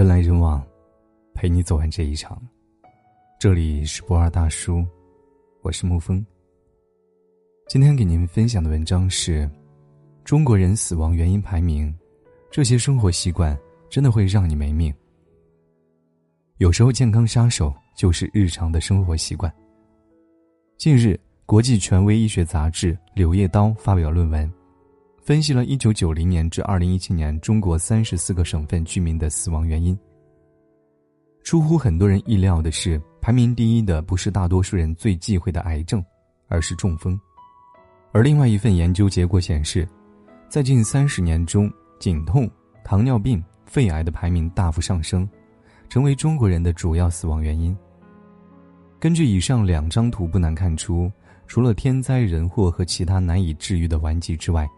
人来人往，陪你走完这一场。这里是不二大叔，我是沐风。今天给您分享的文章是：中国人死亡原因排名，这些生活习惯真的会让你没命。有时候，健康杀手就是日常的生活习惯。近日，国际权威医学杂志《柳叶刀》发表论文。分析了1990年至2017年中国34个省份居民的死亡原因。出乎很多人意料的是，排名第一的不是大多数人最忌讳的癌症，而是中风。而另外一份研究结果显示，在近三十年中，颈痛、糖尿病、肺癌的排名大幅上升，成为中国人的主要死亡原因。根据以上两张图，不难看出，除了天灾人祸和其他难以治愈的顽疾之外，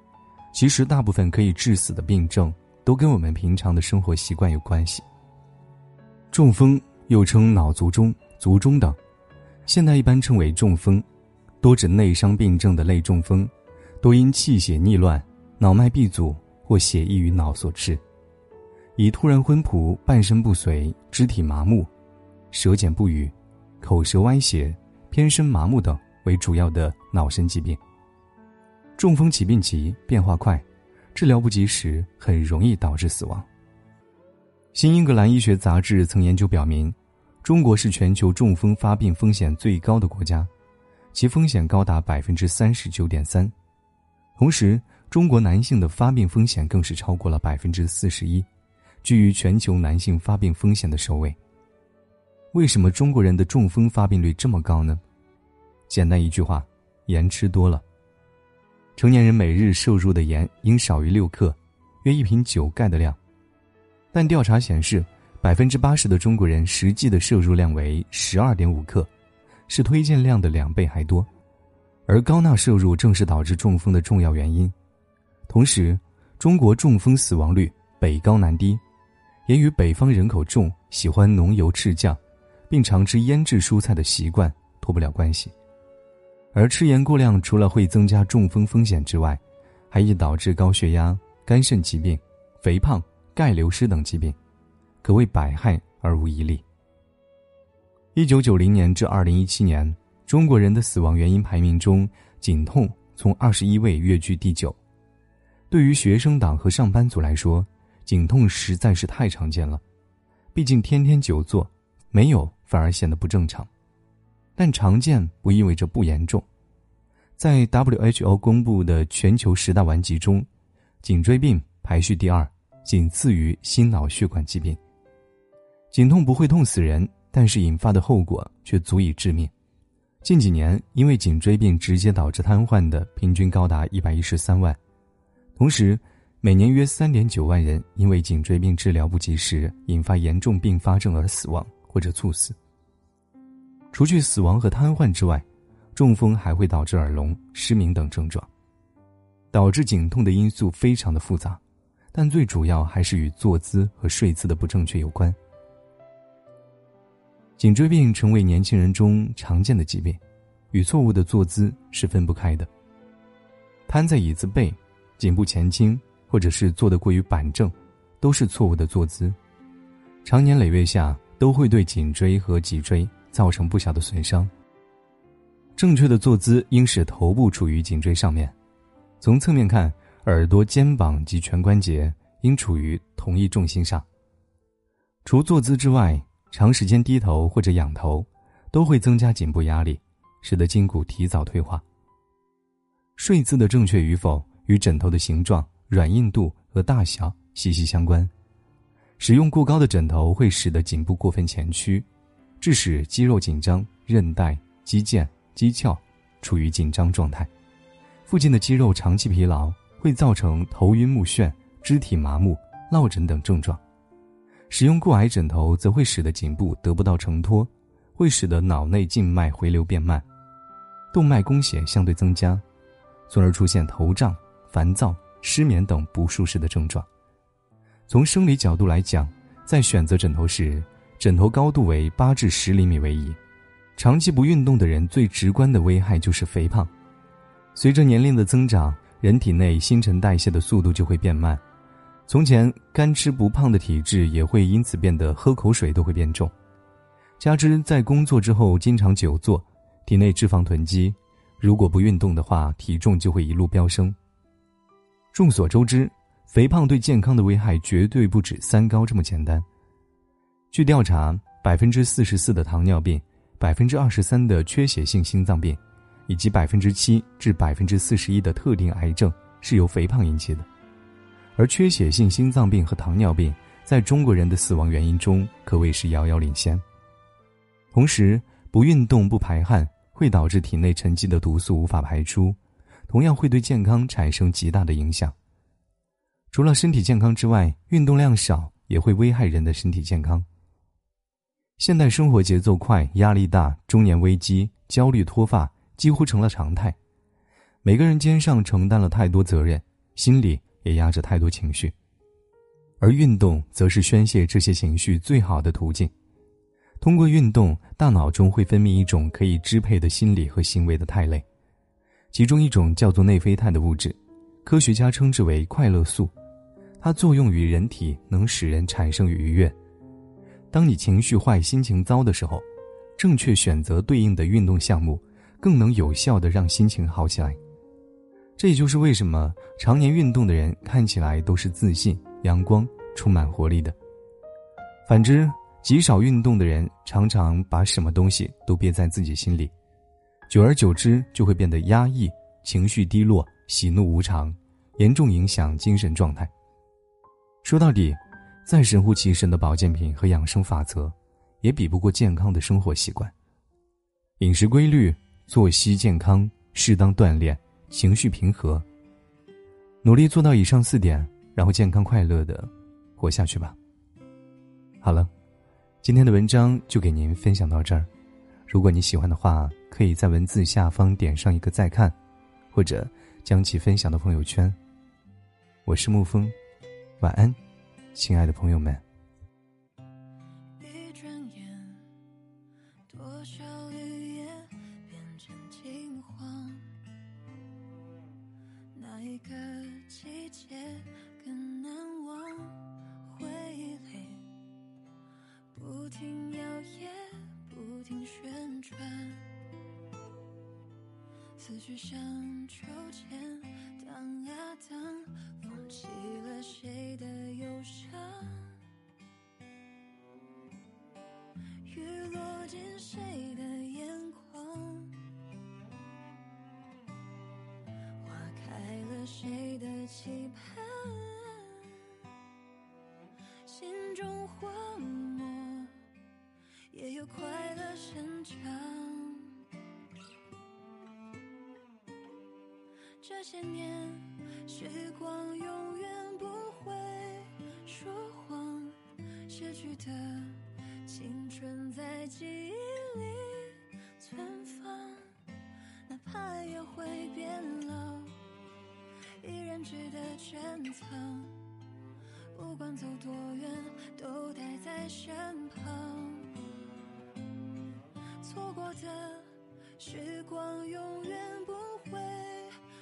其实，大部分可以致死的病症都跟我们平常的生活习惯有关系。中风又称脑卒中、卒中等，现代一般称为中风，多指内伤病症的类中风，多因气血逆乱、脑脉闭阻或血溢于脑所致，以突然昏仆、半身不遂、肢体麻木、舌简不语、口舌歪斜、偏身麻木等为主要的脑神疾病。中风起病急，变化快，治疗不及时，很容易导致死亡。新英格兰医学杂志曾研究表明，中国是全球中风发病风险最高的国家，其风险高达百分之三十九点三。同时，中国男性的发病风险更是超过了百分之四十一，居于全球男性发病风险的首位。为什么中国人的中风发病率这么高呢？简单一句话，盐吃多了。成年人每日摄入的盐应少于六克，约一瓶酒盖的量。但调查显示，百分之八十的中国人实际的摄入量为十二点五克，是推荐量的两倍还多。而高钠摄入正是导致中风的重要原因。同时，中国中风死亡率北高南低，也与北方人口重、喜欢浓油赤酱，并常吃腌制蔬菜的习惯脱不了关系。而吃盐过量，除了会增加中风风险之外，还易导致高血压、肝肾疾病、肥胖、钙流失等疾病，可谓百害而无一利。一九九零年至二零一七年，中国人的死亡原因排名中，颈痛从二十一位跃居第九。对于学生党和上班族来说，颈痛实在是太常见了，毕竟天天久坐，没有反而显得不正常。但常见不意味着不严重。在 WHO 公布的全球十大顽疾中，颈椎病排序第二，仅次于心脑血管疾病。颈痛不会痛死人，但是引发的后果却足以致命。近几年，因为颈椎病直接导致瘫痪的平均高达一百一十三万，同时，每年约三点九万人因为颈椎病治疗不及时，引发严重并发症而死亡或者猝死。除去死亡和瘫痪之外，中风还会导致耳聋、失明等症状。导致颈痛的因素非常的复杂，但最主要还是与坐姿和睡姿的不正确有关。颈椎病成为年轻人中常见的疾病，与错误的坐姿是分不开的。瘫在椅子背、颈部前倾，或者是坐得过于板正，都是错误的坐姿，长年累月下都会对颈椎和脊椎。造成不小的损伤。正确的坐姿应使头部处于颈椎上面，从侧面看，耳朵、肩膀及全关节应处于同一重心上。除坐姿之外，长时间低头或者仰头，都会增加颈部压力，使得筋骨提早退化。睡姿的正确与否与枕头的形状、软硬度和大小息息相关。使用过高的枕头会使得颈部过分前屈。致使肌肉紧张、韧带、肌腱、肌鞘处于紧张状态，附近的肌肉长期疲劳会造成头晕目眩、肢体麻木、落枕等症状。使用过矮枕头则会使得颈部得不到承托，会使得脑内静脉回流变慢，动脉供血相对增加，从而出现头胀、烦躁、失眠等不舒适的症状。从生理角度来讲，在选择枕头时，枕头高度为八至十厘米为宜。长期不运动的人最直观的危害就是肥胖。随着年龄的增长，人体内新陈代谢的速度就会变慢，从前干吃不胖的体质也会因此变得喝口水都会变重，加之在工作之后经常久坐，体内脂肪囤积，如果不运动的话，体重就会一路飙升。众所周知，肥胖对健康的危害绝对不止三高这么简单。据调查，百分之四十四的糖尿病，百分之二十三的缺血性心脏病，以及百分之七至百分之四十一的特定癌症是由肥胖引起的。而缺血性心脏病和糖尿病在中国人的死亡原因中可谓是遥遥领先。同时，不运动不排汗会导致体内沉积的毒素无法排出，同样会对健康产生极大的影响。除了身体健康之外，运动量少也会危害人的身体健康。现代生活节奏快，压力大，中年危机、焦虑、脱发几乎成了常态，每个人肩上承担了太多责任，心里。也压着太多情绪，而运动则是宣泄这些情绪最好的途径。通过运动，大脑中会分泌一种可以支配的心理和行为的肽类，其中一种叫做内啡肽的物质，科学家称之为快乐素。它作用于人体，能使人产生愉悦。当你情绪坏、心情糟的时候，正确选择对应的运动项目，更能有效的让心情好起来。这也就是为什么常年运动的人看起来都是自信、阳光、充满活力的。反之，极少运动的人常常把什么东西都憋在自己心里，久而久之就会变得压抑、情绪低落、喜怒无常，严重影响精神状态。说到底，再神乎其神的保健品和养生法则，也比不过健康的生活习惯。饮食规律、作息健康、适当锻炼。情绪平和，努力做到以上四点，然后健康快乐的活下去吧。好了，今天的文章就给您分享到这儿。如果你喜欢的话，可以在文字下方点上一个再看，或者将其分享到朋友圈。我是沐风，晚安，亲爱的朋友们。一转眼，多少进谁的眼眶。花开了谁的期盼，心中荒漠，也有快乐生长。这些年，时光永远不会说谎，失去的青春在记忆里存放，哪怕也会变老。依然值得珍藏，不管走多远，都待在身旁。错过的时光，永远不会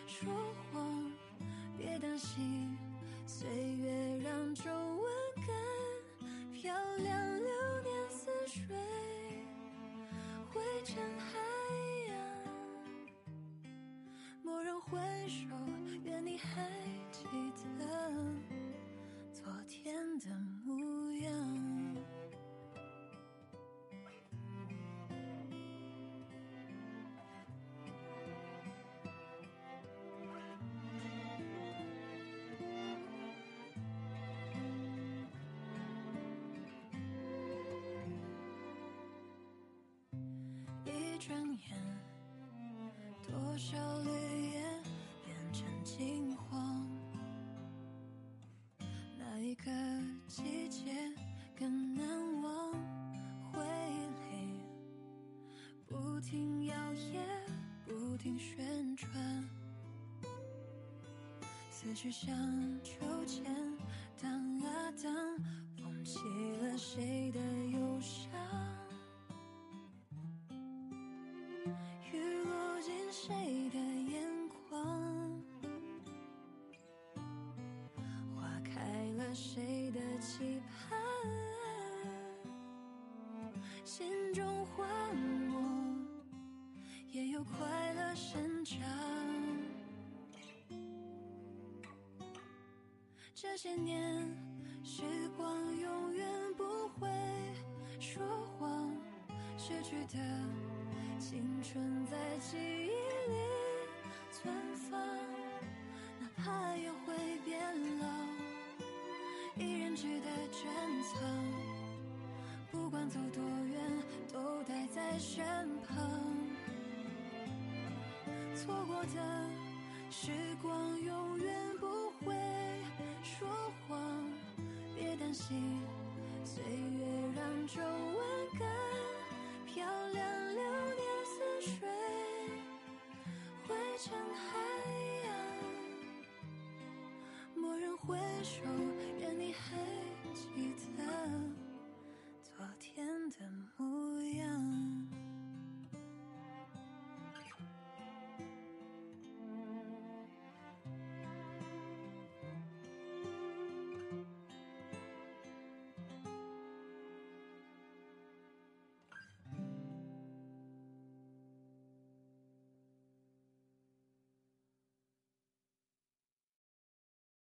说谎。别担心，岁月让皱纹更漂亮。水，汇成海洋。蓦然回首。愿你还小绿叶。变成金黄，哪一个季节更难忘？回忆里不停摇曳，不停旋转，思绪像秋千荡啊荡，风起了谁的心中唤我，也有快乐生长。这些年，时光永远不会说谎，失去的青春在记忆里存放，哪怕也会变老，依然值得珍藏。在身旁。错过的时光永远不会说谎，别担心，岁月让皱纹更漂亮，流年似水，汇成海洋。蓦然回首，愿你还记。